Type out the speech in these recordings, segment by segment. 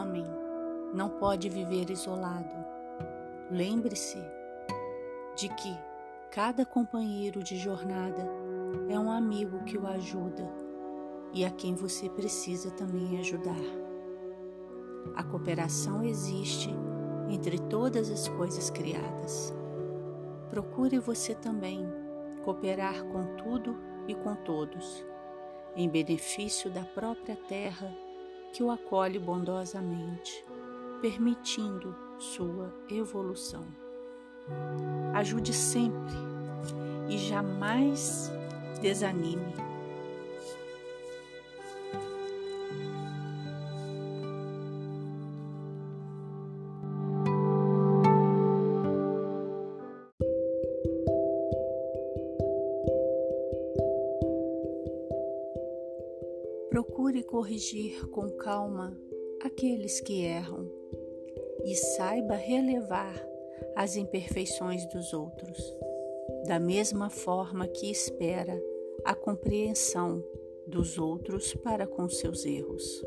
homem não pode viver isolado. Lembre-se de que cada companheiro de jornada é um amigo que o ajuda e a quem você precisa também ajudar. A cooperação existe entre todas as coisas criadas. Procure você também cooperar com tudo e com todos, em benefício da própria terra que o acolhe bondosamente, permitindo sua evolução. Ajude sempre e jamais desanime. Procure corrigir com calma aqueles que erram e saiba relevar as imperfeições dos outros, da mesma forma que espera a compreensão dos outros para com seus erros.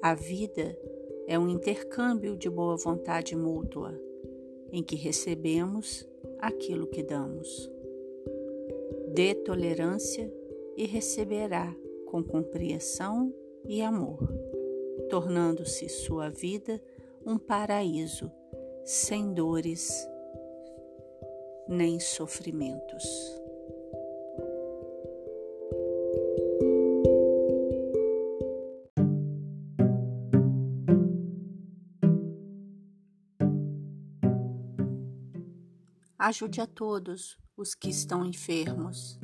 A vida é um intercâmbio de boa vontade mútua, em que recebemos aquilo que damos. Dê tolerância e receberá com compreensão e amor, tornando-se sua vida um paraíso sem dores nem sofrimentos. Ajude a todos os que estão enfermos.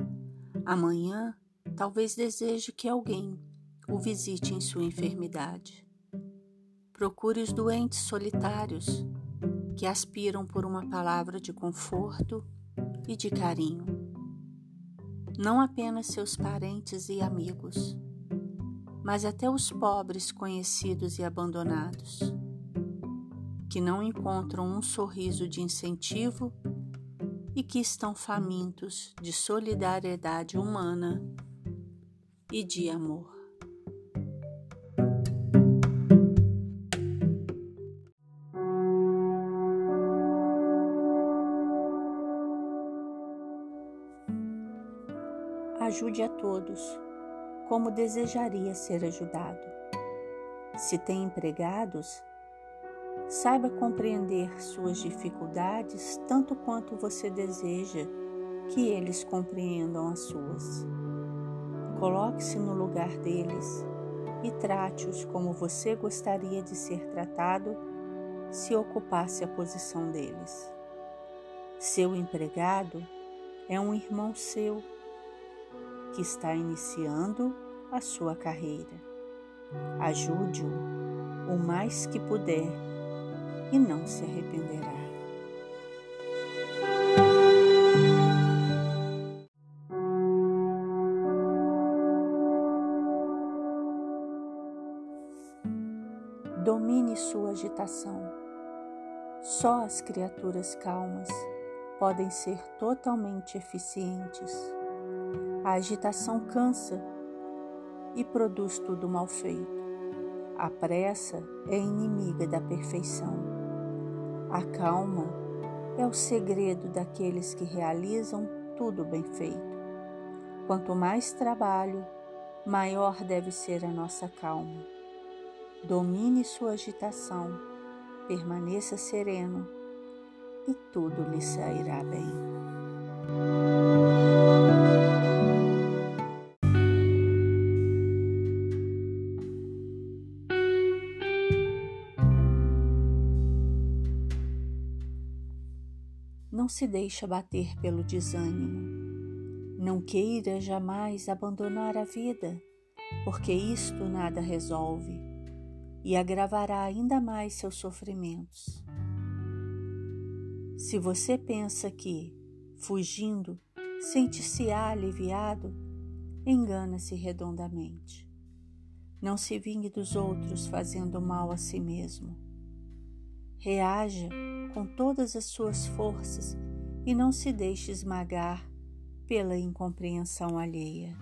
Amanhã Talvez deseje que alguém o visite em sua enfermidade. Procure os doentes solitários que aspiram por uma palavra de conforto e de carinho. Não apenas seus parentes e amigos, mas até os pobres conhecidos e abandonados, que não encontram um sorriso de incentivo e que estão famintos de solidariedade humana e de amor. Ajude a todos, como desejaria ser ajudado. Se tem empregados, saiba compreender suas dificuldades tanto quanto você deseja que eles compreendam as suas. Coloque-se no lugar deles e trate-os como você gostaria de ser tratado se ocupasse a posição deles. Seu empregado é um irmão seu que está iniciando a sua carreira. Ajude-o o mais que puder e não se arrependerá. Domine sua agitação. Só as criaturas calmas podem ser totalmente eficientes. A agitação cansa e produz tudo mal feito. A pressa é inimiga da perfeição. A calma é o segredo daqueles que realizam tudo bem feito. Quanto mais trabalho, maior deve ser a nossa calma. Domine sua agitação, permaneça sereno e tudo lhe sairá bem. Não se deixe bater pelo desânimo. Não queira jamais abandonar a vida, porque isto nada resolve e agravará ainda mais seus sofrimentos. Se você pensa que, fugindo, sente-se-á aliviado, engana-se redondamente. Não se vingue dos outros fazendo mal a si mesmo. Reaja com todas as suas forças e não se deixe esmagar pela incompreensão alheia.